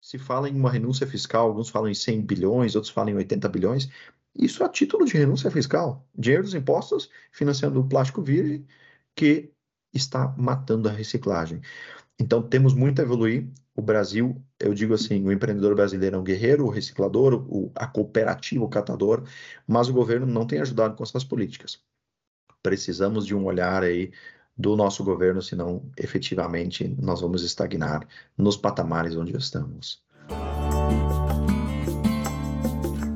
se fala em uma renúncia fiscal, alguns falam em 100 bilhões, outros falam em 80 bilhões. Isso a título de renúncia fiscal. Dinheiro dos impostos financiando o plástico virgem que está matando a reciclagem. Então, temos muito a evoluir. O Brasil, eu digo assim, o empreendedor brasileiro é um guerreiro, o reciclador, o, a cooperativa, o catador, mas o governo não tem ajudado com essas políticas. Precisamos de um olhar aí do nosso governo, senão efetivamente nós vamos estagnar nos patamares onde estamos.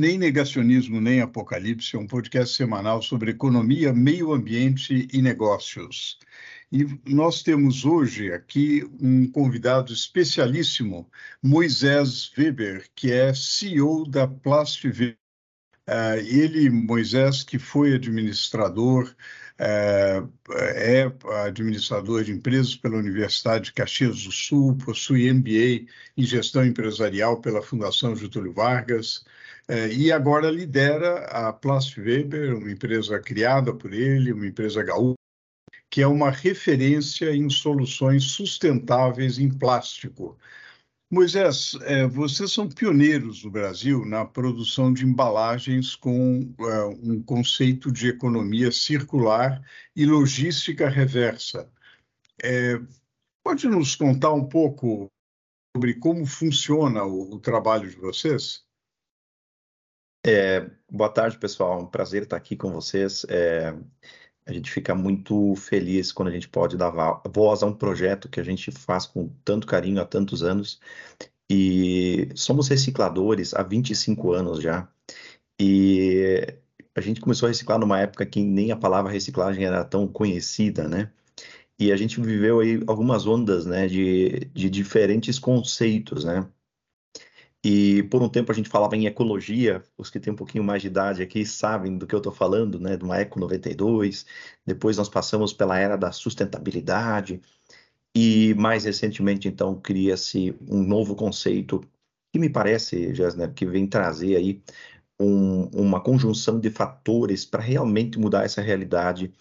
Nem Negacionismo Nem Apocalipse é um podcast semanal sobre economia, meio ambiente e negócios. E nós temos hoje aqui um convidado especialíssimo, Moisés Weber, que é CEO da Plast Weber. Uh, ele, Moisés, que foi administrador, uh, é administrador de empresas pela Universidade de Caxias do Sul, possui MBA em gestão empresarial pela Fundação Getúlio Vargas, é, e agora lidera a Plast Weber, uma empresa criada por ele, uma empresa gaúcha, que é uma referência em soluções sustentáveis em plástico. Moisés, é, vocês são pioneiros no Brasil na produção de embalagens com é, um conceito de economia circular e logística reversa. É, pode nos contar um pouco sobre como funciona o trabalho de vocês? É, boa tarde, pessoal. Um prazer estar aqui com vocês. É, a gente fica muito feliz quando a gente pode dar voz a um projeto que a gente faz com tanto carinho há tantos anos. E somos recicladores há 25 anos já. E a gente começou a reciclar numa época que nem a palavra reciclagem era tão conhecida, né? E a gente viveu aí algumas ondas, né, de, de diferentes conceitos, né? E por um tempo a gente falava em ecologia, os que têm um pouquinho mais de idade aqui sabem do que eu estou falando, né? De uma Eco 92. Depois nós passamos pela era da sustentabilidade. E mais recentemente, então, cria-se um novo conceito que me parece, Gessner, que vem trazer aí um, uma conjunção de fatores para realmente mudar essa realidade,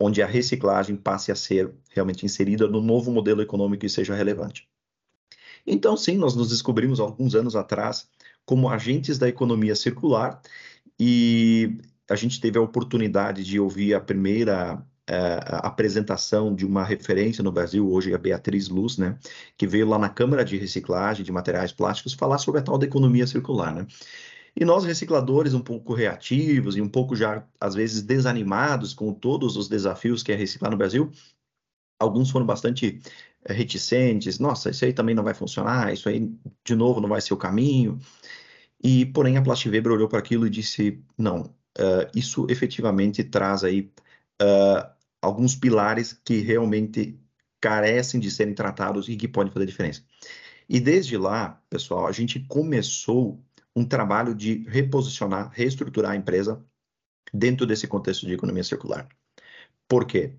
onde a reciclagem passe a ser realmente inserida no novo modelo econômico e seja relevante. Então, sim, nós nos descobrimos alguns anos atrás como agentes da economia circular e a gente teve a oportunidade de ouvir a primeira é, apresentação de uma referência no Brasil, hoje a Beatriz Luz, né, que veio lá na Câmara de Reciclagem de Materiais Plásticos falar sobre a tal da economia circular, né. E nós, recicladores, um pouco reativos e um pouco já, às vezes, desanimados com todos os desafios que é reciclar no Brasil, alguns foram bastante eh, reticentes, nossa, isso aí também não vai funcionar, isso aí, de novo, não vai ser o caminho. E, porém, a Plastweber olhou para aquilo e disse, não, uh, isso efetivamente traz aí uh, alguns pilares que realmente carecem de serem tratados e que podem fazer diferença. E desde lá, pessoal, a gente começou um trabalho de reposicionar, reestruturar a empresa dentro desse contexto de economia circular. Por quê?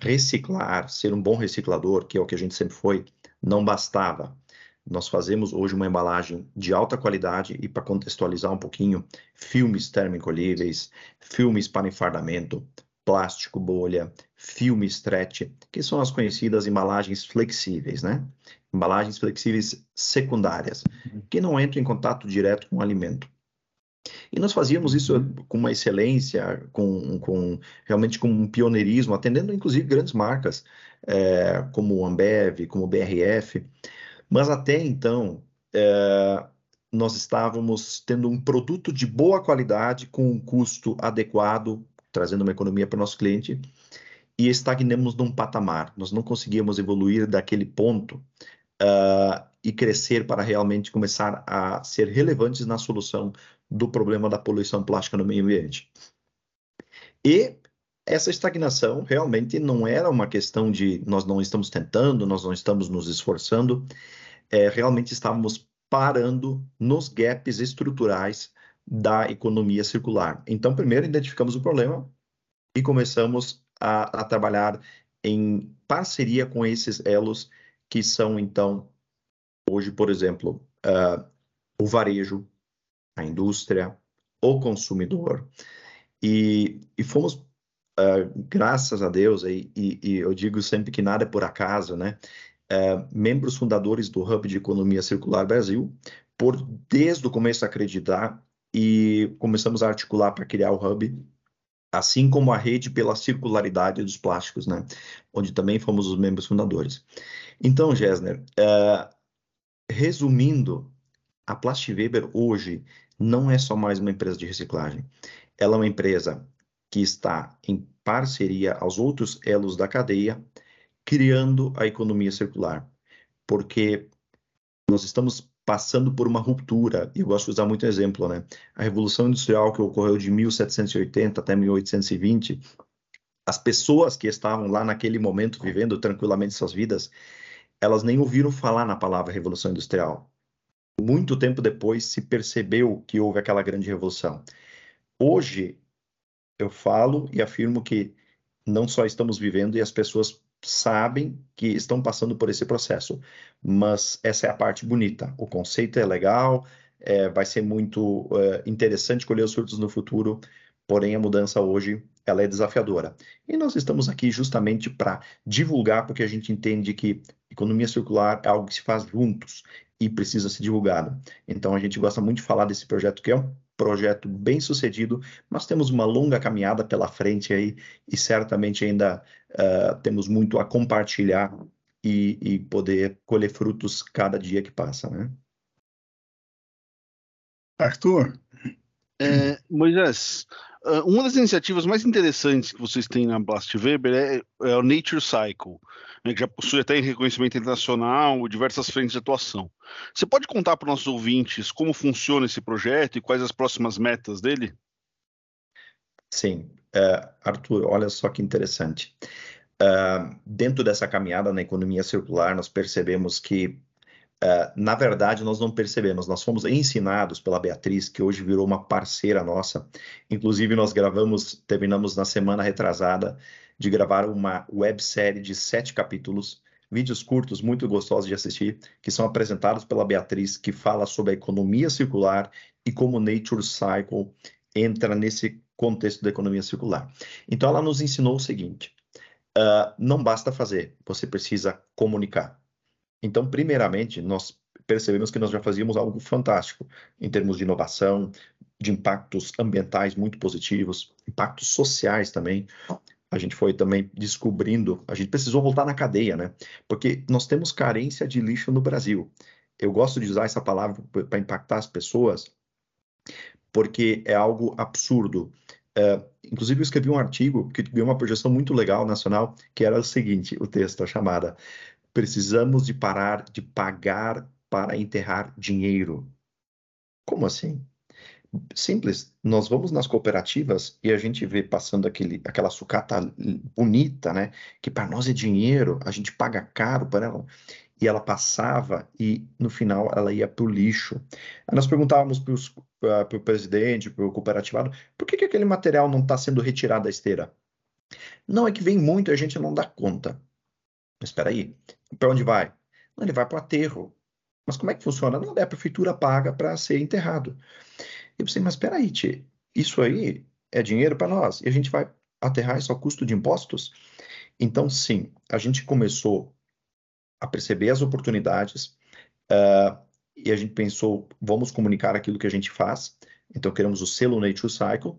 Reciclar, ser um bom reciclador, que é o que a gente sempre foi, não bastava. Nós fazemos hoje uma embalagem de alta qualidade e para contextualizar um pouquinho, filmes termoencolhíveis, filmes para enfardamento, plástico bolha, filme stretch, que são as conhecidas embalagens flexíveis, né? Embalagens flexíveis secundárias, uhum. que não entram em contato direto com o alimento. E nós fazíamos isso com uma excelência, com, com realmente com um pioneirismo, atendendo inclusive grandes marcas, é, como o Ambev, como o BRF. Mas até então, é, nós estávamos tendo um produto de boa qualidade, com um custo adequado, trazendo uma economia para o nosso cliente, e estagnamos num patamar. Nós não conseguíamos evoluir daquele ponto uh, e crescer para realmente começar a ser relevantes na solução do problema da poluição plástica no meio ambiente. E essa estagnação realmente não era uma questão de nós não estamos tentando, nós não estamos nos esforçando, é, realmente estávamos parando nos gaps estruturais da economia circular. Então, primeiro identificamos o problema e começamos a, a trabalhar em parceria com esses elos que são, então, hoje, por exemplo, uh, o varejo, a indústria, o consumidor. E, e fomos, uh, graças a Deus, e, e, eu digo sempre que nada é por acaso, né? Uh, membros fundadores do Hub de Economia Circular Brasil, por desde o começo acreditar e começamos a articular para criar o Hub, assim como a rede pela circularidade dos plásticos, né? Onde também fomos os membros fundadores. Então, Gessner, resumindo, a Plastweber hoje não é só mais uma empresa de reciclagem. Ela é uma empresa que está em parceria aos outros elos da cadeia, criando a economia circular. Porque nós estamos passando por uma ruptura, e eu gosto de usar muito exemplo, né? A Revolução Industrial que ocorreu de 1780 até 1820, as pessoas que estavam lá naquele momento vivendo tranquilamente suas vidas, elas nem ouviram falar na palavra Revolução Industrial. Muito tempo depois se percebeu que houve aquela grande revolução. Hoje, eu falo e afirmo que não só estamos vivendo e as pessoas sabem que estão passando por esse processo, mas essa é a parte bonita. O conceito é legal, é, vai ser muito é, interessante colher os frutos no futuro, porém a mudança hoje ela é desafiadora. E nós estamos aqui justamente para divulgar, porque a gente entende que economia circular é algo que se faz juntos e precisa ser divulgado. Então a gente gosta muito de falar desse projeto que é um projeto bem sucedido, mas temos uma longa caminhada pela frente aí e certamente ainda uh, temos muito a compartilhar e, e, poder colher frutos cada dia que passa, né? Arthur. É, Moisés, uma das iniciativas mais interessantes que vocês têm na Blast Weber é, é o Nature Cycle, né, que já possui até reconhecimento internacional, diversas frentes de atuação. Você pode contar para os nossos ouvintes como funciona esse projeto e quais as próximas metas dele? Sim, uh, Arthur, olha só que interessante. Uh, dentro dessa caminhada na economia circular, nós percebemos que Uh, na verdade, nós não percebemos, nós fomos ensinados pela Beatriz, que hoje virou uma parceira nossa. Inclusive, nós gravamos, terminamos na semana retrasada de gravar uma websérie de sete capítulos, vídeos curtos, muito gostosos de assistir, que são apresentados pela Beatriz, que fala sobre a economia circular e como Nature Cycle entra nesse contexto da economia circular. Então, ela nos ensinou o seguinte: uh, não basta fazer, você precisa comunicar. Então, primeiramente, nós percebemos que nós já fazíamos algo fantástico em termos de inovação, de impactos ambientais muito positivos, impactos sociais também. A gente foi também descobrindo, a gente precisou voltar na cadeia, né? Porque nós temos carência de lixo no Brasil. Eu gosto de usar essa palavra para impactar as pessoas, porque é algo absurdo. Uh, inclusive, eu escrevi um artigo que deu uma projeção muito legal nacional, que era o seguinte: o texto, a chamada Precisamos de parar de pagar para enterrar dinheiro. Como assim? Simples. Nós vamos nas cooperativas e a gente vê passando aquele, aquela sucata bonita, né? Que para nós é dinheiro, a gente paga caro para ela. E ela passava e no final ela ia para o lixo. Aí nós perguntávamos para uh, o presidente, para o cooperativado, por que, que aquele material não está sendo retirado da esteira? Não, é que vem muito e a gente não dá conta. Espera aí, para onde vai? Ele vai para o aterro. Mas como é que funciona? Não, é a prefeitura paga para ser enterrado. Eu pensei, mas espera aí, tchê, isso aí é dinheiro para nós e a gente vai aterrar isso ao custo de impostos? Então, sim, a gente começou a perceber as oportunidades uh, e a gente pensou, vamos comunicar aquilo que a gente faz. Então, queremos o selo Nature Cycle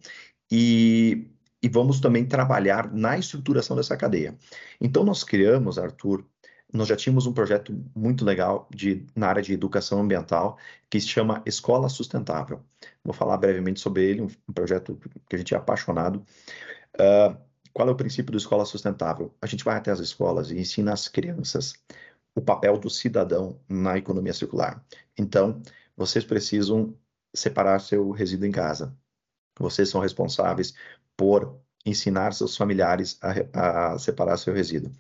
e e vamos também trabalhar na estruturação dessa cadeia. Então, nós criamos, Arthur, nós já tínhamos um projeto muito legal de, na área de educação ambiental que se chama Escola Sustentável. Vou falar brevemente sobre ele, um, projeto que a gente é apaixonado. Uh, qual é o princípio do Escola Sustentável? A gente vai até as escolas e ensina às crianças o papel do cidadão na economia circular. Então, vocês precisam separar seu resíduo em casa. Vocês são responsáveis por ensinar seus familiares a, a separar seu resíduo.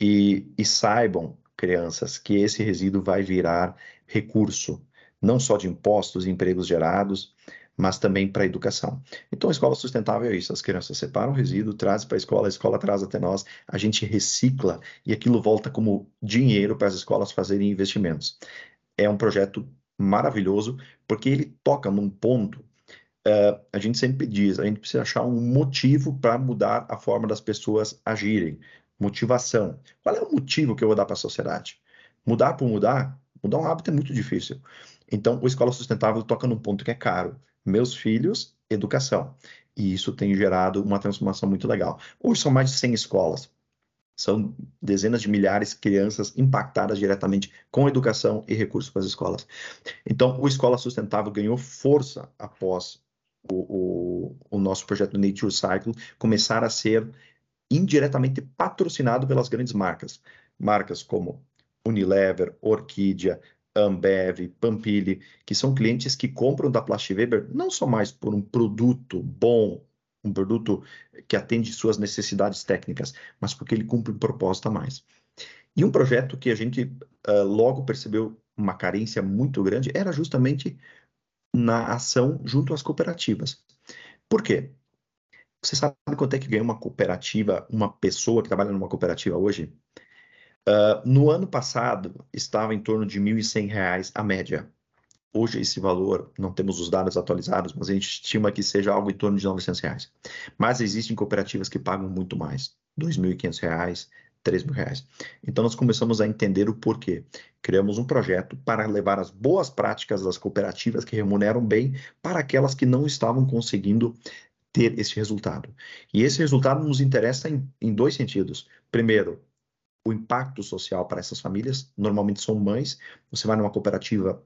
E, e saibam, crianças, que esse resíduo vai virar recurso, não só de impostos e empregos gerados, mas também para a educação. Então, a escola sustentável é isso: as crianças separam o resíduo, trazem para a escola, a escola traz até nós, a gente recicla e aquilo volta como dinheiro para as escolas fazerem investimentos. É um projeto maravilhoso, porque ele toca num ponto. Uh, a gente sempre diz, a gente precisa achar um motivo para mudar a forma das pessoas agirem. Motivação. Qual é o motivo que eu vou dar para a sociedade? Mudar por mudar? Mudar um hábito é muito difícil. Então, o Escola Sustentável toca num ponto que é caro meus filhos, educação. E isso tem gerado uma transformação muito legal. Hoje são mais de 100 escolas. São dezenas de milhares de crianças impactadas diretamente com educação e recursos para as escolas. Então, o Escola Sustentável ganhou força após o, o, o nosso projeto Nature Cycle começar a ser indiretamente patrocinado pelas grandes marcas. Marcas como Unilever, Orquídea, Ambev, Pampili, que são clientes que compram da Weber não só mais por um produto bom, um produto que atende suas necessidades técnicas, mas porque ele cumpre um propósito a mais. E um projeto que a gente uh, logo percebeu uma carência muito grande era justamente na ação junto às cooperativas. Por quê? Você sabe quanto é que ganha uma cooperativa, uma pessoa que trabalha numa cooperativa hoje? Uh, no ano passado, estava em torno de R$ 1.100 a média. Hoje, esse valor, não temos os dados atualizados, mas a gente estima que seja algo em torno de R$ 900. Mas existem cooperativas que pagam muito mais, R$ 2.500, R$ 3.000. Então, nós começamos a entender o porquê. Criamos um projeto para levar as boas práticas das cooperativas que remuneram bem para aquelas que não estavam conseguindo ter esse resultado. E esse resultado nos interessa em, em dois sentidos. Primeiro, o impacto social para essas famílias. Normalmente são mães. Você vai numa cooperativa,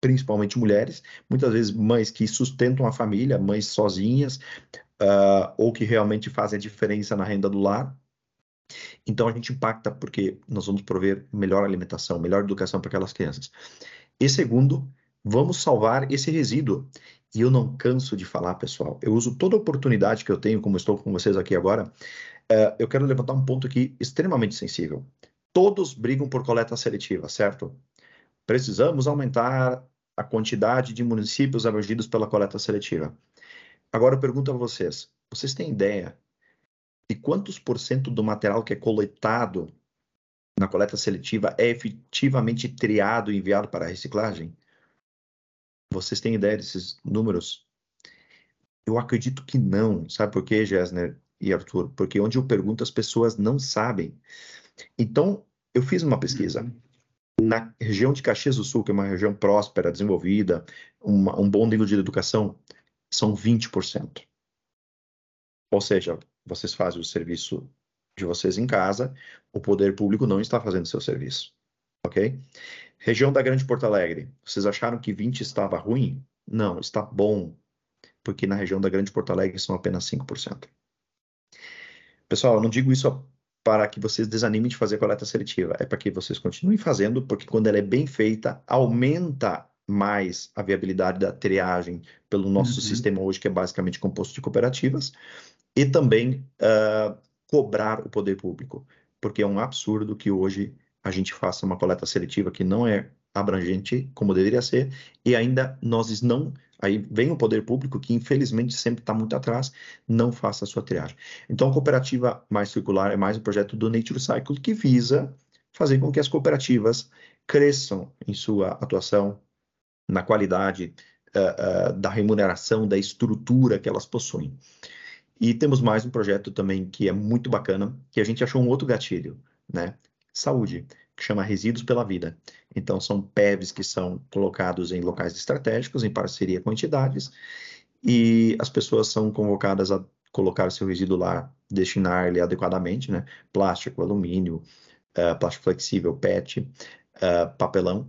principalmente mulheres, muitas vezes mães que sustentam a família, mães sozinhas, uh, ou que realmente fazem a diferença na renda do lar. Então a gente impacta porque nós vamos prover melhor alimentação, melhor educação para aquelas crianças. E segundo, vamos salvar esse resíduo. E eu não canso de falar, pessoal. Eu uso toda a oportunidade que eu tenho, como estou com vocês aqui agora, é, eu quero levantar um ponto aqui extremamente sensível. Todos brigam por coleta seletiva, certo? Precisamos aumentar a quantidade de municípios abrangidos pela coleta seletiva. Agora eu pergunto a vocês: vocês têm ideia de quantos por cento do material que é coletado na coleta seletiva é efetivamente triado e enviado para a reciclagem? Vocês têm ideia desses números? Eu acredito que não. Sabe por quê, Gessner? e Arthur, porque onde eu pergunto as pessoas não sabem. Então, eu fiz uma pesquisa. Na região de Caxias do Sul, que é uma região próspera, desenvolvida, uma, um bom nível de educação, são 20%. Ou seja, vocês fazem o serviço de vocês em casa, o poder público não está fazendo seu serviço. Ok? Região da Grande Porto Alegre, vocês acharam que 20 estava ruim? Não, está bom, porque na região da Grande Porto Alegre são apenas 5%. Pessoal, eu não digo isso para que vocês desanimem de fazer coleta seletiva, é para que vocês continuem fazendo, porque quando ela é bem feita, aumenta mais a viabilidade da triagem pelo nosso uhum. sistema hoje, que é basicamente composto de cooperativas, e também uh, cobrar o poder público, porque é um absurdo que hoje a gente faça uma coleta seletiva que não é abrangente como deveria ser, e ainda nós não Aí vem o poder público, que infelizmente sempre está muito atrás, não faça a sua triagem. Então, a cooperativa mais circular é mais um projeto do Nature Cycle que visa fazer com que as cooperativas cresçam em sua atuação, na qualidade uh, uh, da remuneração, da estrutura que elas possuem. E temos mais um projeto também que é muito bacana, que a gente achou um outro gatilho, né? Saúde que chama Resíduos pela Vida. Então, são PEVs que são colocados em locais estratégicos, em parceria com entidades, e as pessoas são convocadas a colocar seu resíduo lá, destinar ele adequadamente, né? Plástico, alumínio, uh, plástico flexível, PET, uh, papelão,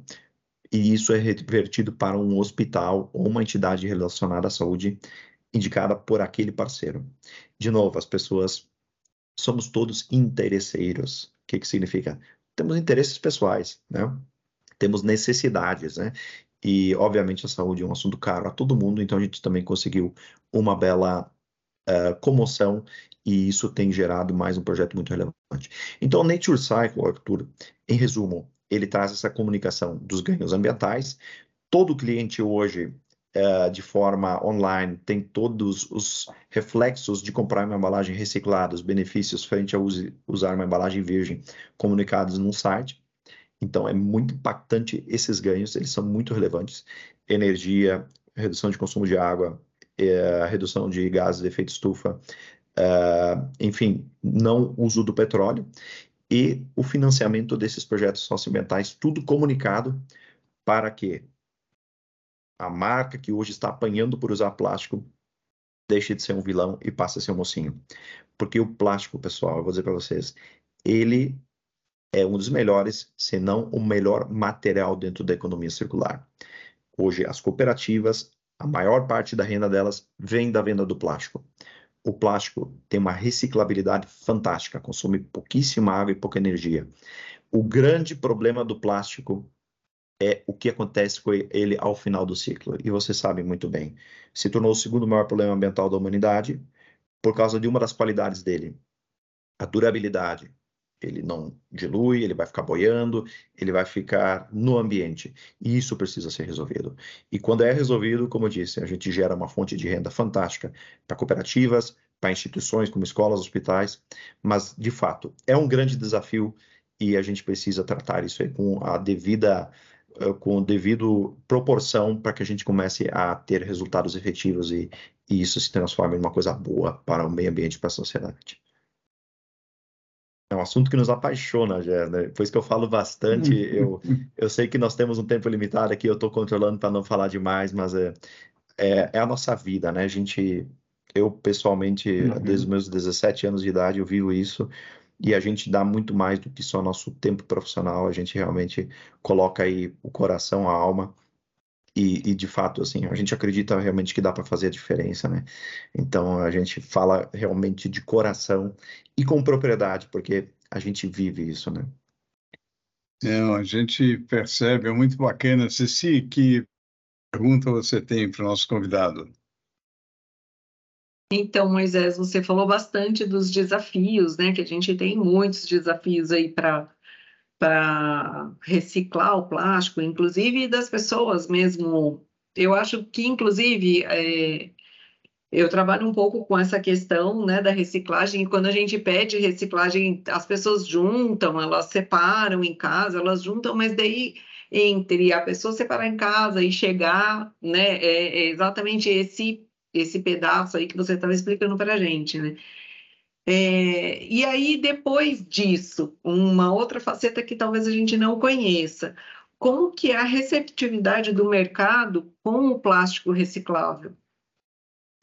e isso é revertido para um hospital ou uma entidade relacionada à saúde indicada por aquele parceiro. De novo, as pessoas somos todos interesseiros. O que, que significa? temos interesses pessoais, né? Temos necessidades, né? E, obviamente, a saúde é um assunto caro a todo mundo, então a gente também conseguiu uma bela uh, comoção e isso tem gerado mais um projeto muito relevante. Então, Nature Cycle, Arthur, em resumo, ele traz essa comunicação dos ganhos ambientais. Todo cliente hoje, uh, de forma online, tem todos os reflexos de comprar uma embalagem reciclada, os benefícios frente a use, usar uma embalagem virgem comunicados no site. Então, é muito impactante esses ganhos, eles são muito relevantes. Energia, redução de consumo de água, é, redução de gases de efeito estufa, é, enfim, não uso do petróleo e o financiamento desses projetos socioambientais, tudo comunicado para que a marca que hoje está apanhando por usar plástico deixe de ser um vilão e passe a ser um mocinho. Porque o plástico, pessoal, eu vou dizer para vocês, ele é um dos melhores, se não o melhor material dentro da economia circular. Hoje, as cooperativas, a maior parte da renda delas vem da venda do plástico. O plástico tem uma reciclabilidade fantástica, consome pouquíssima água e pouca energia. O grande problema do plástico é o que acontece com ele ao final do ciclo. E você sabe muito bem. Se tornou o segundo maior problema ambiental da humanidade por causa de uma das qualidades dele, a durabilidade ele não dilui, ele vai ficar boiando, ele vai ficar no ambiente. E isso precisa ser resolvido. E quando é resolvido, como eu disse, a gente gera uma fonte de renda fantástica para cooperativas, para instituições como escolas, hospitais, mas de fato é um grande desafio e a gente precisa tratar isso aí com a devida com devido proporção para que a gente comece a ter resultados efetivos e, e isso se transforme em uma coisa boa para o meio ambiente e para a sociedade. É um assunto que nos apaixona, já, né? Por isso que eu falo bastante. eu, eu sei que nós temos um tempo limitado aqui, eu estou controlando para não falar demais, mas é, é, é, a nossa vida, né? A gente, eu pessoalmente, uhum. desde os meus 17 anos de idade, eu vivo isso e a gente dá muito mais do que só nosso tempo profissional, a gente realmente coloca aí o coração, a alma e, e, de fato, assim, a gente acredita realmente que dá para fazer a diferença, né? Então a gente fala realmente de coração e com propriedade, porque a gente vive isso, né? É, a gente percebe, é muito bacana. Ceci, que pergunta você tem para o nosso convidado? Então, Moisés, você falou bastante dos desafios, né? Que a gente tem muitos desafios aí para para reciclar o plástico, inclusive das pessoas mesmo. Eu acho que, inclusive, é, eu trabalho um pouco com essa questão né, da reciclagem, e quando a gente pede reciclagem, as pessoas juntam, elas separam em casa, elas juntam, mas daí entre a pessoa separar em casa e chegar, né, é, é exatamente esse esse pedaço aí que você estava explicando para a gente, né? É, e aí, depois disso, uma outra faceta que talvez a gente não conheça, como que é a receptividade do mercado com o plástico reciclável?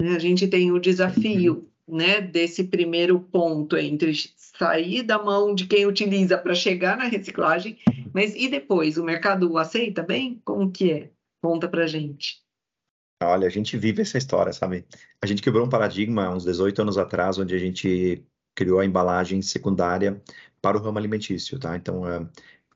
Né, a gente tem o desafio né, desse primeiro ponto entre sair da mão de quem utiliza para chegar na reciclagem, mas e depois, o mercado aceita bem? Como que é? Conta para gente. Olha, a gente vive essa história, sabe? A gente quebrou um paradigma uns 18 anos atrás, onde a gente criou a embalagem secundária para o ramo alimentício, tá? Então, é,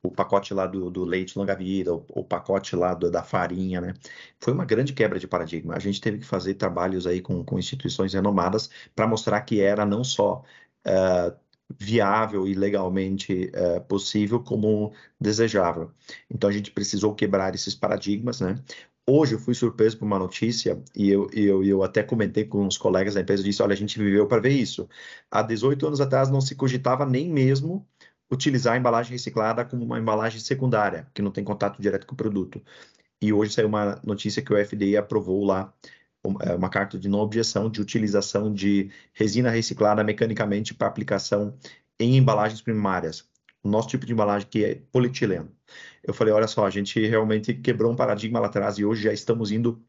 o pacote lá do, do leite longa-vida, o, o, pacote lá do, da farinha, né? Foi uma grande quebra de paradigma. A gente teve que fazer trabalhos aí com, com instituições renomadas para mostrar que era não só uh, viável e legalmente uh, possível, como desejável. Então, a gente precisou quebrar esses paradigmas, né? Hoje eu fui surpreso por uma notícia e eu, eu, eu até comentei com uns colegas da empresa, disse, olha, a gente viveu para ver isso. Há 18 anos atrás não se cogitava nem mesmo utilizar a embalagem reciclada como uma embalagem secundária, que não tem contato direto com o produto. E hoje saiu uma notícia que o FDA aprovou lá é, uma carta de não objeção de utilização de resina reciclada mecanicamente para aplicação em embalagens primárias. O nosso tipo de embalagem que é polietileno eu falei, olha só, a gente realmente quebrou um paradigma lá atrás e hoje já estamos indo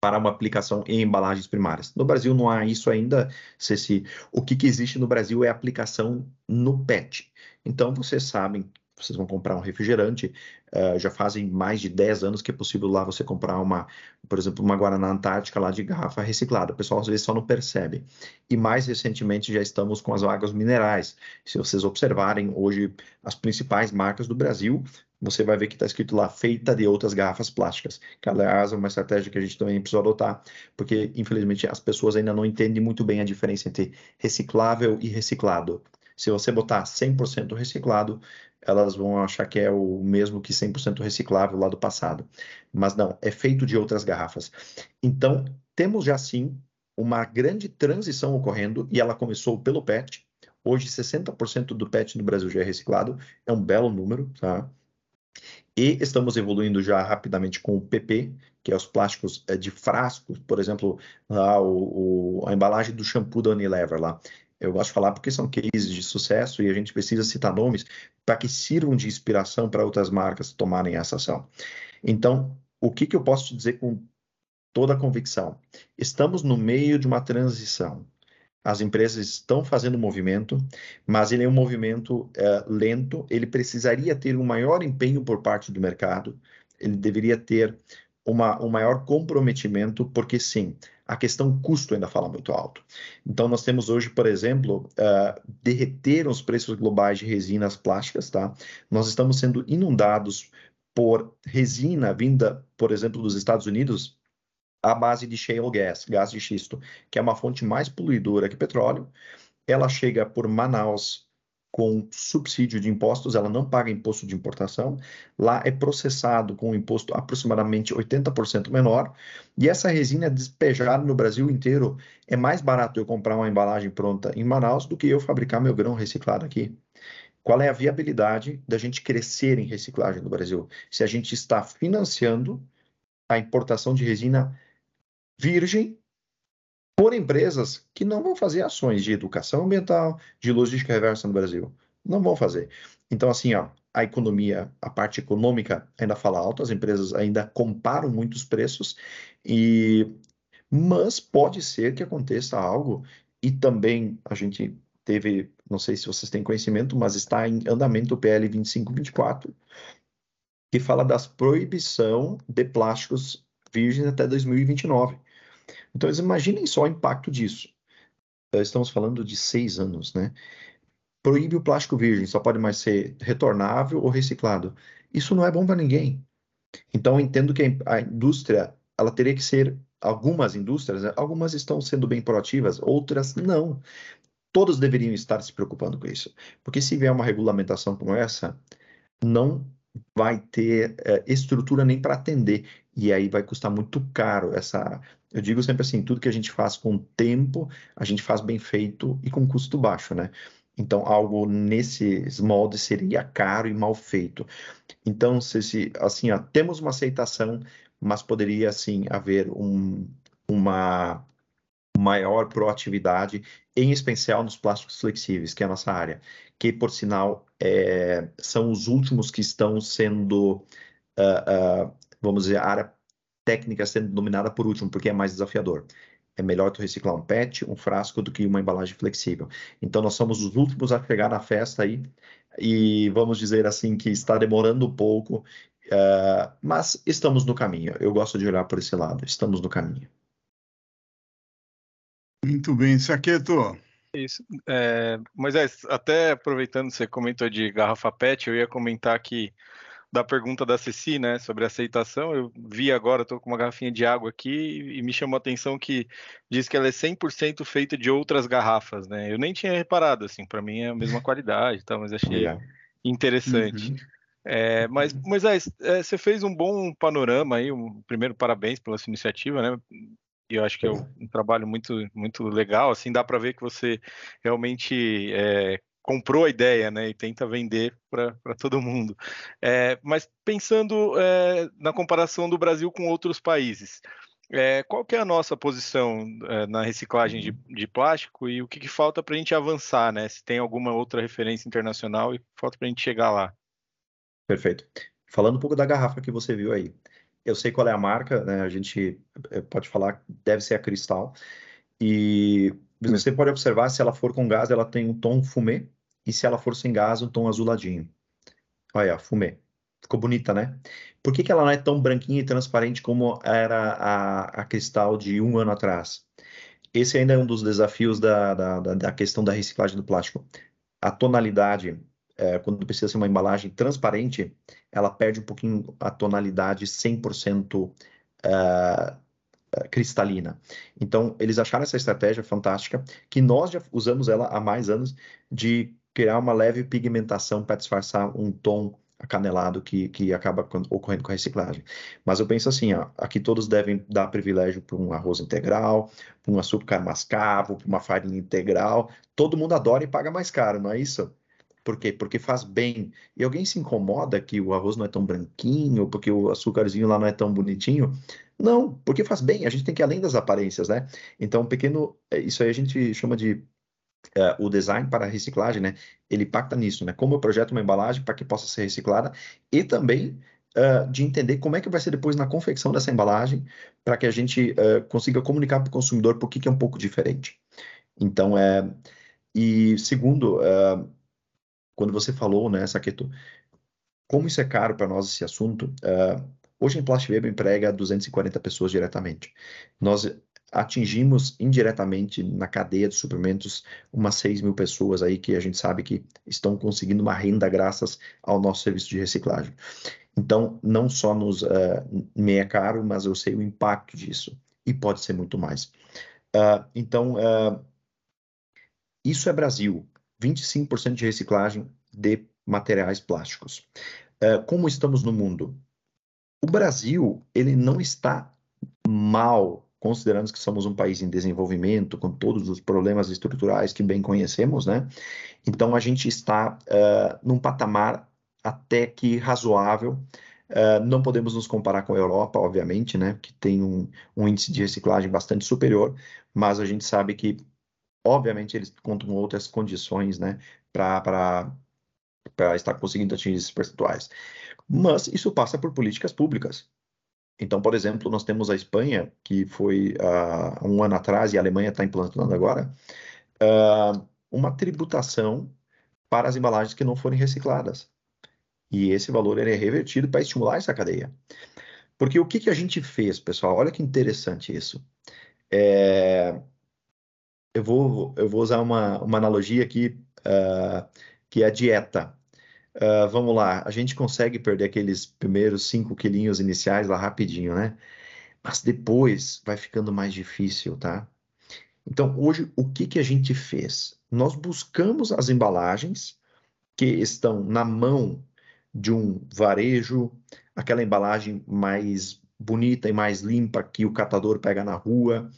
para uma aplicação em embalagens primárias. No Brasil não há isso ainda, Ceci. O que, que existe no Brasil é aplicação no PET. Então, vocês sabem, vocês vão comprar um refrigerante, uh, já fazem mais de 10 anos que é possível lá você comprar uma, por exemplo, uma Guaraná Antártica lá de garrafa reciclada. O pessoal às vezes só não percebe. E mais recentemente já estamos com as águas minerais. Se vocês observarem, hoje as principais marcas do Brasil você vai ver que está escrito lá, feita de outras garrafas plásticas. Que, aliás, é uma estratégia que a gente também precisa adotar, porque, infelizmente, as pessoas ainda não entendem muito bem a diferença entre reciclável e reciclado. Se você botar 100% reciclado, elas vão achar que é o mesmo que 100% reciclável lá do passado. Mas não, é feito de outras garrafas. Então, temos já sim uma grande transição ocorrendo, e ela começou pelo PET. Hoje, 60% do PET no Brasil já é reciclado, é um belo número, tá? E estamos evoluindo já rapidamente com o PP, que é os plásticos eh, de frascos, por exemplo, lá, o, o, a embalagem do shampoo da Unilever lá. Eu gosto de falar porque são cases de sucesso e a gente precisa citar nomes para que sirvam de inspiração para outras marcas tomarem essa ação. Então, o que, que eu posso te dizer com toda a convicção? Estamos no meio de uma transição. As empresas estão fazendo movimento, mas ele é um movimento é, lento. Ele precisaria ter um maior empenho por parte do mercado. Ele deveria ter uma, um maior comprometimento, porque sim, a questão custo ainda fala muito alto. Então, nós temos hoje, por exemplo, uh, derreter os preços globais de resinas plásticas, tá? Nós estamos sendo inundados por resina vinda, por exemplo, dos Estados Unidos, à base de shale gas, gás de xisto, que é uma fonte mais poluidora que petróleo. Ela chega por Manaus com subsídio de impostos, ela não paga imposto de importação. Lá é processado com um imposto aproximadamente 80% menor. E essa resina é despejada no Brasil inteiro. É mais barato eu comprar uma embalagem pronta em Manaus do que eu fabricar meu grão reciclado aqui. Qual é a viabilidade da gente crescer em reciclagem no Brasil? Se a gente está financiando a importação de resina virgem por empresas que não vão fazer ações de educação ambiental, de logística reversa no Brasil. Não vão fazer. Então, assim, ó, a economia, a parte econômica ainda fala alto, as empresas ainda comparam muitos preços, e mas pode ser que aconteça algo, e também a gente teve, não sei se vocês têm conhecimento, mas está em andamento o PL 2524, que fala das proibição de plásticos virgens até 2029. Então, imaginem só o impacto disso. Estamos falando de seis anos, né? Proíbe o plástico virgem, só pode mais ser retornável ou reciclado. Isso não é bom para ninguém. Então, entendo que a indústria, ela teria que ser, algumas indústrias, né? algumas estão sendo bem proativas, outras não. Todos deveriam estar se preocupando com isso. Porque se vier uma regulamentação como essa, não vai ter é, estrutura nem para atender. E aí vai custar muito caro essa. Eu digo sempre assim: tudo que a gente faz com tempo, a gente faz bem feito e com custo baixo, né? Então, algo nesses moldes seria caro e mal feito. Então, se, se assim, ó, temos uma aceitação, mas poderia, assim, haver um, uma maior proatividade, em especial nos plásticos flexíveis, que é a nossa área, que, por sinal, é, são os últimos que estão sendo, uh, uh, vamos dizer, a área técnica sendo dominada por último, porque é mais desafiador. É melhor tu reciclar um PET, um frasco, do que uma embalagem flexível. Então, nós somos os últimos a chegar na festa aí, e vamos dizer assim que está demorando um pouco, uh, mas estamos no caminho. Eu gosto de olhar por esse lado, estamos no caminho. Muito bem, Saqueto. Isso. É, Moisés, até aproveitando você comentou de garrafa PET, eu ia comentar que da pergunta da Ceci, né, sobre aceitação, eu vi agora, estou com uma garrafinha de água aqui e me chamou a atenção que diz que ela é 100% feita de outras garrafas, né? Eu nem tinha reparado, assim, para mim é a mesma qualidade, tá, mas achei interessante. Uhum. É, mas, Moisés, é, você fez um bom panorama aí, um, primeiro parabéns pela sua iniciativa, né? E eu acho que é um, um trabalho muito, muito legal, assim, dá para ver que você realmente é, comprou a ideia, né, e tenta vender para todo mundo. É, mas pensando é, na comparação do Brasil com outros países, é, qual que é a nossa posição é, na reciclagem de, de, plástico e o que, que falta para a gente avançar, né? Se tem alguma outra referência internacional e falta para a gente chegar lá. Perfeito. Falando um pouco da garrafa que você viu aí, eu sei qual é a marca, né? A gente é, pode falar, deve ser a Cristal. E você pode observar, se ela for com gás, ela tem um tom fumê, e se ela for sem gás, um tom azuladinho. Olha, fumê. Ficou bonita, né? Por que, que ela não é tão branquinha e transparente como era a, a cristal de um ano atrás? Esse ainda é um dos desafios da, da, da, questão da reciclagem do plástico. A tonalidade é, quando precisa ser uma embalagem transparente, ela perde um pouquinho a tonalidade 100% uh, cristalina. Então, eles acharam essa estratégia fantástica, que nós já usamos ela há mais anos, de criar uma leve pigmentação para disfarçar um tom acanelado que, que acaba ocorrendo com a reciclagem. Mas eu penso assim, ó, aqui todos devem dar privilégio para um arroz integral, para um açúcar mascavo, para uma farinha integral. Todo mundo adora e paga mais caro, não é isso? Por quê? Porque faz bem. E alguém se incomoda que o arroz não é tão branquinho, porque o açúcarzinho lá não é tão bonitinho? Não, porque faz bem. A gente tem que ir além das aparências, né? Então, pequeno, é, isso aí a gente chama de Uh, o design para reciclagem, né, ele impacta nisso, né, como eu projeto uma embalagem para que possa ser reciclada e também uh, de entender como é que vai ser depois na confecção dessa embalagem para que a gente uh, consiga comunicar para o consumidor por que, é um pouco diferente. Então, é... E segundo, quando você falou, né, Saqueto, como isso é caro para nós esse assunto, hoje em Plastic Web emprega 240 pessoas diretamente. Nós atingimos indiretamente na cadeia de suprimentos umas 6 mil pessoas aí que a gente sabe que estão conseguindo uma renda graças ao nosso serviço de reciclagem. Então, não só nos uh, me é caro, mas eu sei o impacto disso e pode ser muito mais. Uh, então, uh, isso é Brasil, 25% de reciclagem de materiais plásticos. como estamos no mundo? O Brasil, ele não está mal considerando que somos um país em desenvolvimento, com todos os problemas estruturais que bem conhecemos, né? Então, a gente está uh, num patamar até que razoável. Uh, não podemos nos comparar com a Europa, obviamente, né? Que tem um, um índice de reciclagem bastante superior, mas a gente sabe que, obviamente, eles contam com outras condições, né? Para estar conseguindo atingir esses percentuais. Mas isso passa por políticas públicas. Então, por exemplo, nós temos a Espanha, que foi uh, um ano atrás, e a Alemanha está implantando agora, uh, uma tributação para as embalagens que não forem recicladas. E esse valor é revertido para estimular essa cadeia. Porque o que, que a gente fez, pessoal? Olha que interessante isso. É... Eu, vou, eu vou usar uma, uma analogia aqui, uh, que é a dieta. Uh, vamos lá, a gente consegue perder aqueles primeiros 5 quilinhos iniciais lá rapidinho, né? Mas depois vai ficando mais difícil, tá? Então, hoje, o que, que a gente fez? Nós buscamos as embalagens que estão na mão de um varejo, aquela embalagem mais bonita e mais limpa que o catador pega na rua.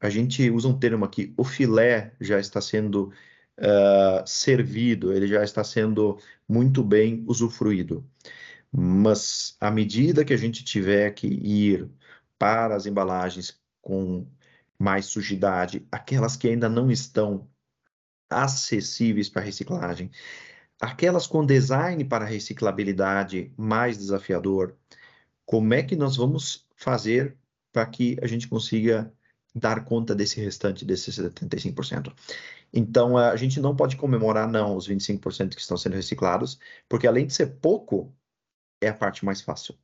A gente usa um termo aqui, o filé já está sendo uh, servido, ele já está sendo muito bem usufruído. Mas à medida que a gente tiver que ir para as embalagens com mais sujidade, aquelas que ainda não estão acessíveis para reciclagem, aquelas com design para reciclabilidade mais desafiador, como é que nós vamos fazer para que a gente consiga dar conta desse restante desses 75%? Então, a gente não pode comemorar, não, os 25% que estão sendo reciclados, porque além de ser pouco, é a parte mais fácil.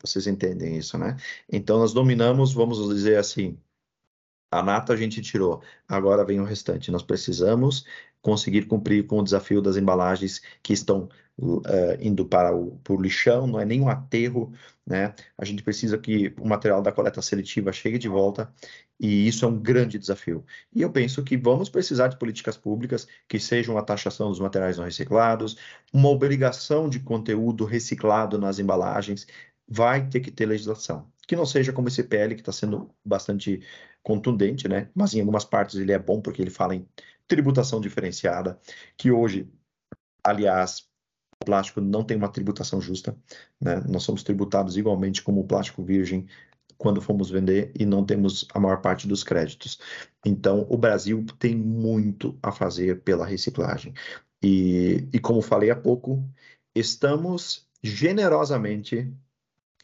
Vocês entendem isso, né? Então, nós dominamos, vamos dizer assim, a nata a gente tirou, agora vem o restante. Nós precisamos conseguir cumprir com o desafio das embalagens que estão uh, indo para o por lixão, não é nem um aterro, né? A gente precisa que o material da coleta seletiva chegue de volta e isso é um grande desafio. E eu penso que vamos precisar de políticas públicas que sejam a taxação dos materiais não reciclados, uma obrigação de conteúdo reciclado nas embalagens, vai ter que ter legislação. Que não seja como esse PL que está sendo bastante contundente, né? Mas em algumas partes ele é bom porque ele fala em tributação diferenciada, que hoje, aliás, o plástico não tem uma tributação justa, né? Nós somos tributados igualmente como o plástico virgem quando fomos vender e não temos a maior parte dos créditos. Então, o Brasil tem muito a fazer pela reciclagem. E, e como falei há pouco, estamos generosamente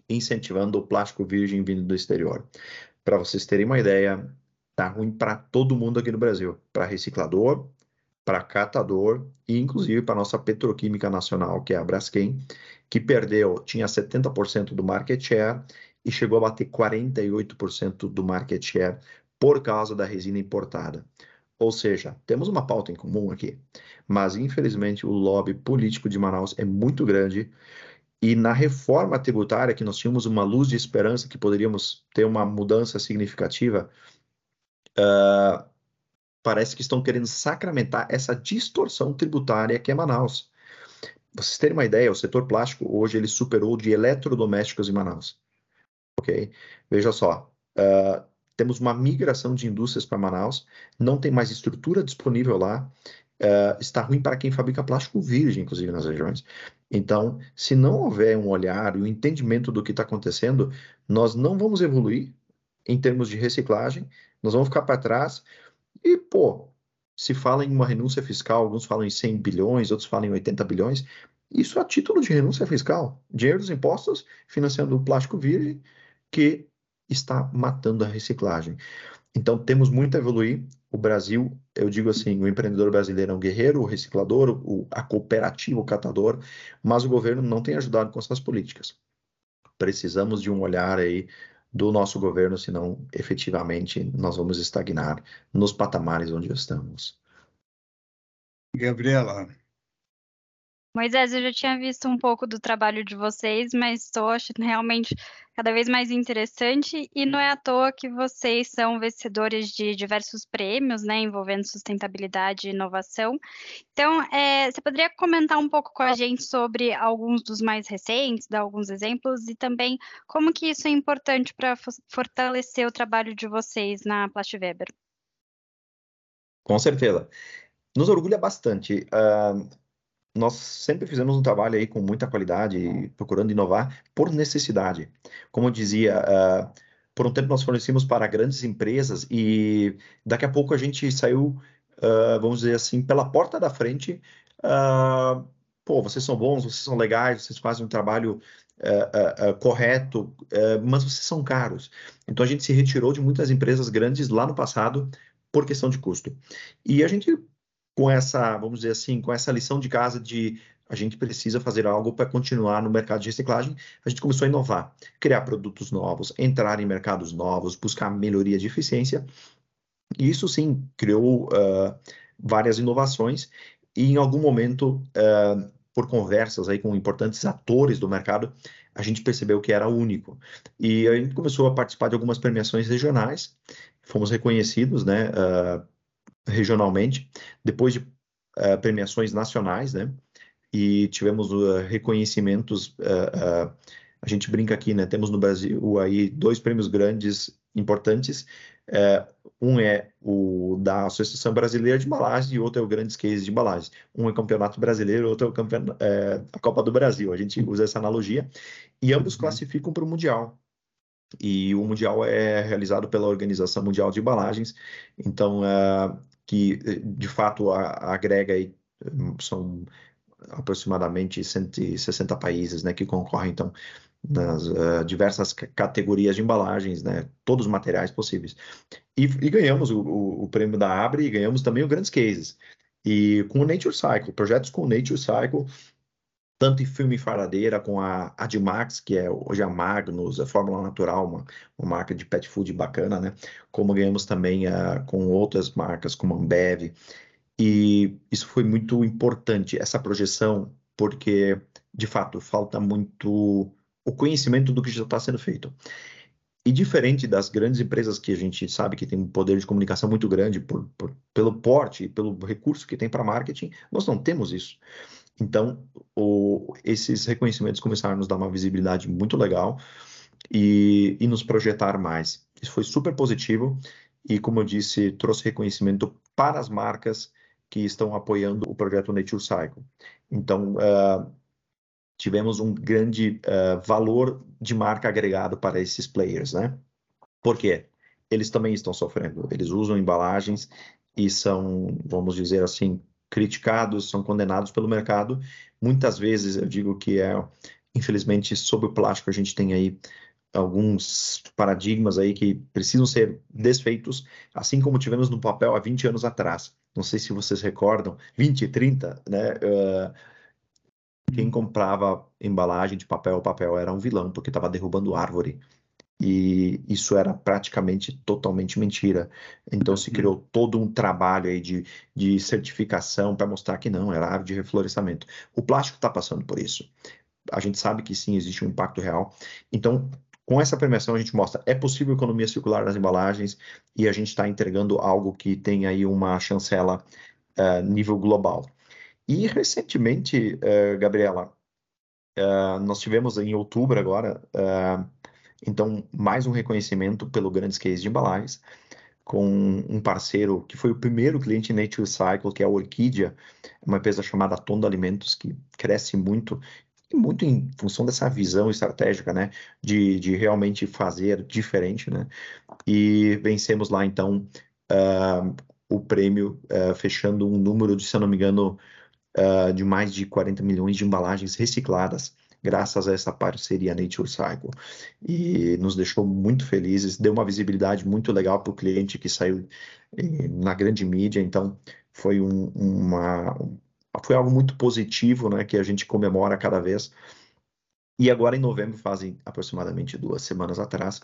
incentivando o plástico virgem vindo do exterior. Para vocês terem uma ideia, tá ruim para todo mundo aqui no Brasil, para reciclador, para catador e inclusive para nossa petroquímica nacional, que é a Braskem, que perdeu, tinha 70% do market share e chegou a bater 48% do market share por causa da resina importada. Ou seja, temos uma pauta em comum aqui, mas infelizmente o lobby político de Manaus é muito grande e na reforma tributária, que nós tínhamos uma luz de esperança que poderíamos ter uma mudança significativa, uh, parece que estão querendo sacramentar essa distorção tributária que é Manaus. Vocês terem uma ideia, o setor plástico hoje ele superou de eletrodomésticos em Manaus. Ok? Veja só, uh, temos uma migração de indústrias para Manaus, não tem mais estrutura disponível lá, uh, está ruim para quem fabrica plástico virgem, inclusive nas regiões. Então, se não houver um olhar e um entendimento do que está acontecendo, nós não vamos evoluir em termos de reciclagem, nós vamos ficar para trás e, pô, se fala em uma renúncia fiscal, alguns falam em 100 bilhões, outros falam em 80 bilhões, isso a título de renúncia fiscal, dinheiro dos impostos financiando o plástico virgem, que está matando a reciclagem. Então, temos muito a evoluir. O Brasil, eu digo assim, o empreendedor brasileiro é um guerreiro, o reciclador, o, a cooperativa, o catador, mas o governo não tem ajudado com essas políticas. Precisamos de um olhar aí do nosso governo, senão efetivamente nós vamos estagnar nos patamares onde estamos. Gabriela, Moisés, eu já tinha visto um pouco do trabalho de vocês, mas estou achando realmente cada vez mais interessante e não é à toa que vocês são vencedores de diversos prêmios, né, envolvendo sustentabilidade e inovação. Então, é, você poderia comentar um pouco com a gente sobre alguns dos mais recentes, dar alguns exemplos e também como que isso é importante para fortalecer o trabalho de vocês na Plastweber? Com certeza. Nos orgulha bastante. Uh, nós sempre fizemos um trabalho aí com muita qualidade, procurando inovar por necessidade. Como eu dizia, uh, por um tempo nós fornecemos para grandes empresas e daqui a pouco a gente saiu, uh, vamos dizer assim, pela porta da frente. Uh, pô, vocês são bons, vocês são legais, vocês fazem um trabalho correto, mas vocês são caros. Então a gente se retirou de muitas empresas grandes lá no passado por questão de custo. E a gente com essa, vamos dizer assim, com essa lição de casa de a gente precisa fazer algo para continuar no mercado de reciclagem, a gente começou a inovar, criar produtos novos, entrar em mercados novos, buscar melhoria de eficiência. E isso sim criou uh, várias inovações e em algum momento, uh, por conversas aí com importantes atores do mercado, a gente percebeu que era único. E a gente começou a participar de algumas premiações regionais, fomos reconhecidos, né? Uh, regionalmente, depois de uh, premiações nacionais, né? E tivemos uh, reconhecimentos. Uh, a gente brinca aqui, né? Temos no Brasil aí dois prêmios grandes importantes. um é o da Associação Brasileira de Embalagens e outro é o Grandes Cases de Embalagens. Um é o Campeonato Brasileiro, outro é, o campeon... é a Copa do Brasil. A gente usa essa analogia. E ambos uhum. classificam para o Mundial e o Mundial é realizado pela Organização Mundial de Embalagens, então, uh, que de fato agrega aí, são aproximadamente 160 países né, que concorrem, então, nas uh, diversas categorias de embalagens, né, todos os materiais possíveis. E, e ganhamos o, o, o, prêmio da Abre e ganhamos também o Grandes Cases. E com o Nature Cycle, projetos com o Nature Cycle, tanto em filme faradeira com a Admax, que é hoje a Magnus, a Fórmula Natural, uma, uma marca de pet food bacana, né? Como ganhamos também uh, com outras marcas, como a Ambev. E isso foi muito importante, essa projeção, porque, de fato, falta muito o conhecimento do que já está sendo feito. E diferente das grandes empresas que a gente sabe que tem um poder de comunicação muito grande por, por, pelo porte, pelo recurso que tem para marketing, nós não temos isso. Então, o, esses reconhecimentos começaram a nos dar uma visibilidade muito legal e, e nos projetar mais. Isso foi super positivo e, como eu disse, trouxe reconhecimento para as marcas que estão apoiando o projeto Nature Cycle. Então, uh, tivemos um grande uh, valor de marca agregado para esses players, né? Por quê? Eles também estão sofrendo. Eles usam embalagens e são, vamos dizer assim, criticados, são condenados pelo mercado. Muitas vezes eu digo que é, infelizmente, sobre o plástico a gente tem aí alguns paradigmas aí que precisam ser desfeitos, assim como tivemos no papel há 20 anos atrás. Não sei se vocês recordam, 20, 30, né? Uh, quem comprava embalagem de papel, papel era um vilão, porque estava derrubando árvore. E isso era praticamente totalmente mentira. Então se criou Uhum. todo um trabalho aí de, de certificação para mostrar que não, era árvore de reflorestamento. O plástico está passando por isso. A gente sabe que sim, existe um impacto real. Então, com essa premiação, a gente mostra é possível economia circular nas embalagens e a gente está entregando algo que tem aí uma chancela uh, nível global. E recentemente, uh, Gabriela, uh, nós tivemos em outubro agora então, mais um reconhecimento pelo Grandes Case de Embalagens, com um parceiro que foi o primeiro cliente Nature Cycle, que é a Orquídea, uma empresa chamada Tondo Alimentos, que cresce muito, e muito em função dessa visão estratégica, né, de, de realmente fazer diferente, né, e vencemos lá, então, uh, o prêmio, uh, fechando um número de, se eu não me engano, uh, de mais de 40 milhões de embalagens recicladas, graças a essa parceria Nature Cycle. E nos deixou muito felizes, deu uma visibilidade muito legal para o cliente que saiu eh, na grande mídia, então foi um, uma foi algo muito positivo, né, que a gente comemora cada vez. E agora em novembro, fazem aproximadamente duas semanas atrás,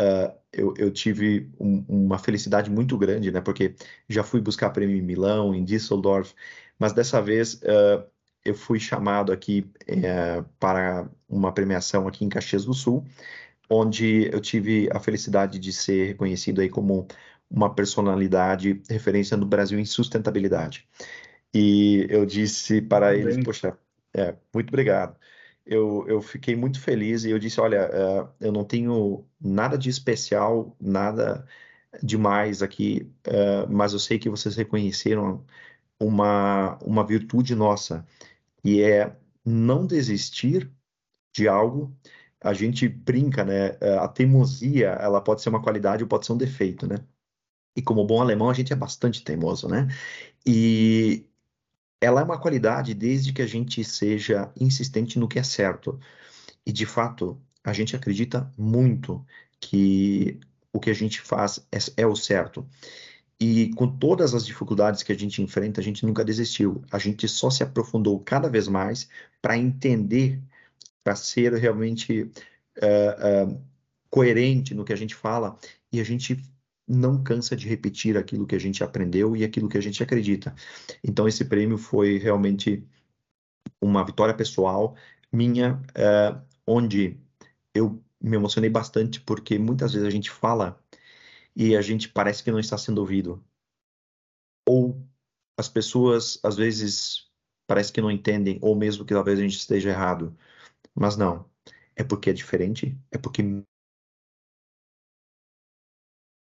uh, eu, eu, tive um, uma felicidade muito grande, né, porque já fui buscar prêmio em Milão, em Düsseldorf, mas dessa vez uh, eu fui chamado aqui é, para uma premiação aqui em Caxias do Sul, onde eu tive a felicidade de ser reconhecido aí como uma personalidade referência no Brasil em sustentabilidade. E eu disse para eles, poxa, é, muito obrigado. Eu, eu fiquei muito feliz e eu disse, olha, uh, eu não tenho nada de especial, nada demais aqui, uh, mas eu sei que vocês reconheceram uma, uma virtude nossa, e é não desistir de algo. A gente brinca, né? A teimosia, ela pode ser uma qualidade ou pode ser um defeito, né? E como bom alemão, a gente é bastante teimoso, né? E ela é uma qualidade desde que a gente seja insistente no que é certo. E de fato, a gente acredita muito que o que a gente faz é, é o certo. E com todas as dificuldades que a gente enfrenta, a gente nunca desistiu. A gente só se aprofundou cada vez mais para entender, para ser realmente uh, uh, coerente no que a gente fala. E a gente não cansa de repetir aquilo que a gente aprendeu e aquilo que a gente acredita. Então, esse prêmio foi realmente uma vitória pessoal minha, uh, onde eu me emocionei bastante, porque muitas vezes a gente fala e a gente parece que não está sendo ouvido. Ou as pessoas, às vezes, parece que não entendem, ou mesmo que talvez a gente esteja errado. Mas não. É porque é diferente, é porque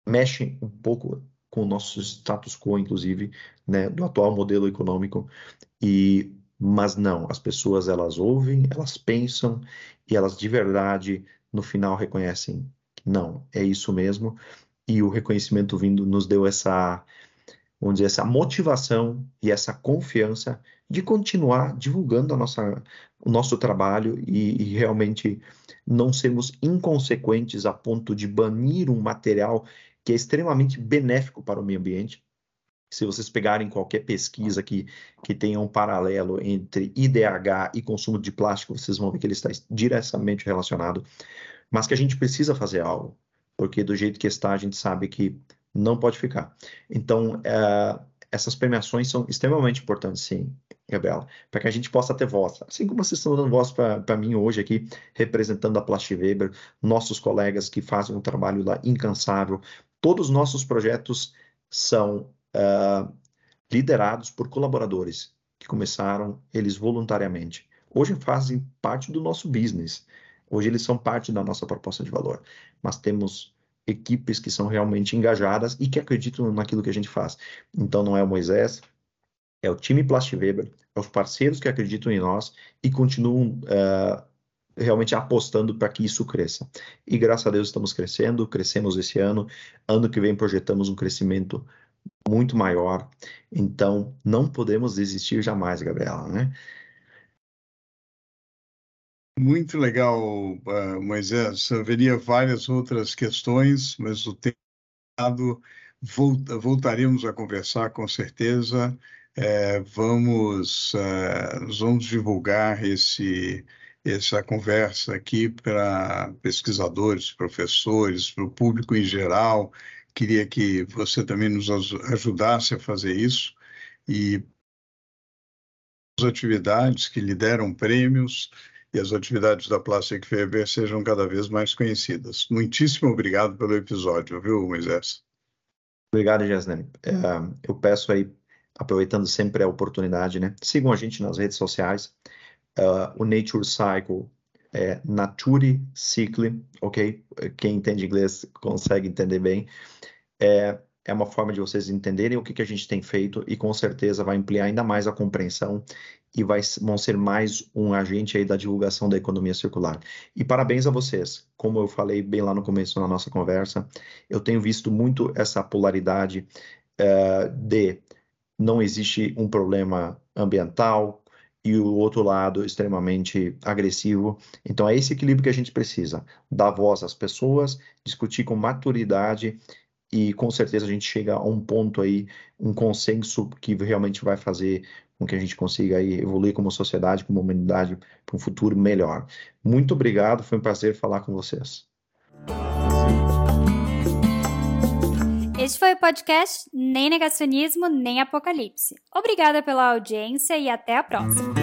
mexe um pouco com o nosso status quo, inclusive, né, do atual modelo econômico. E mas não, as pessoas elas ouvem, elas pensam e elas de verdade no final reconhecem não, é isso mesmo e o reconhecimento vindo nos deu essa, vamos dizer, essa motivação e essa confiança de continuar divulgando a nossa, o nosso trabalho e, e realmente não sermos inconsequentes a ponto de banir um material que é extremamente benéfico para o meio ambiente. Se vocês pegarem qualquer pesquisa que, que tenha um paralelo entre IDH e consumo de plástico, vocês vão ver que ele está diretamente relacionado, mas que a gente precisa fazer algo porque do jeito que está, a gente sabe que não pode ficar. Então, é, essas premiações são extremamente importantes, sim, Gabriela, para que a gente possa ter voz. Assim como vocês estão dando voz para mim hoje aqui, representando a Plast Weber, nossos colegas que fazem um trabalho lá incansável. Todos os nossos projetos são uh, liderados por colaboradores que começaram eles voluntariamente. Hoje fazem parte do nosso business. Hoje eles são parte da nossa proposta de valor, mas temos equipes que são realmente engajadas e que acreditam naquilo que a gente faz. Então não é o Moisés, é o time Plastweber, é os parceiros que acreditam em nós e continuam uh, realmente apostando para que isso cresça. E graças a Deus estamos crescendo, crescemos esse ano. Ano que vem projetamos um crescimento muito maior. Então não podemos desistir jamais, Gabriela, né? Muito legal, uh, Moisés. Haveria várias outras questões, mas o tempo volta, voltaremos a conversar com certeza. É, vamos, uh, vamos divulgar esse, essa conversa aqui para pesquisadores, professores, para o público em geral. Queria que você também nos ajudasse a fazer isso e as atividades que lhe deram prêmios e as atividades da Plastic Feber sejam cada vez mais conhecidas. Muitíssimo obrigado pelo episódio, viu, Moisés? Obrigado, Jasne. É, eu peço aí, aproveitando sempre a oportunidade, né? Sigam a gente nas redes sociais. Uh, o Nature Cycle é Nature Cycle, ok? Quem entende inglês consegue entender bem. É, é uma forma de vocês entenderem o que, que a gente tem feito e com certeza vai ampliar ainda mais a compreensão e vai, vão ser mais um agente aí da divulgação da economia circular. E parabéns a vocês. Como eu falei bem lá no começo da nossa conversa, eu tenho visto muito essa polaridade uh, de não existe um problema ambiental e o outro lado extremamente agressivo. Então é esse equilíbrio que a gente precisa, dar voz às pessoas, discutir com maturidade e com certeza a gente chega a um ponto aí, um consenso que realmente vai fazer com que a gente consiga aí evoluir como sociedade, como humanidade, para um futuro melhor. Muito obrigado, foi um prazer falar com vocês. Este foi o podcast Nem Negacionismo, Nem Apocalipse. Obrigada pela audiência e até a próxima.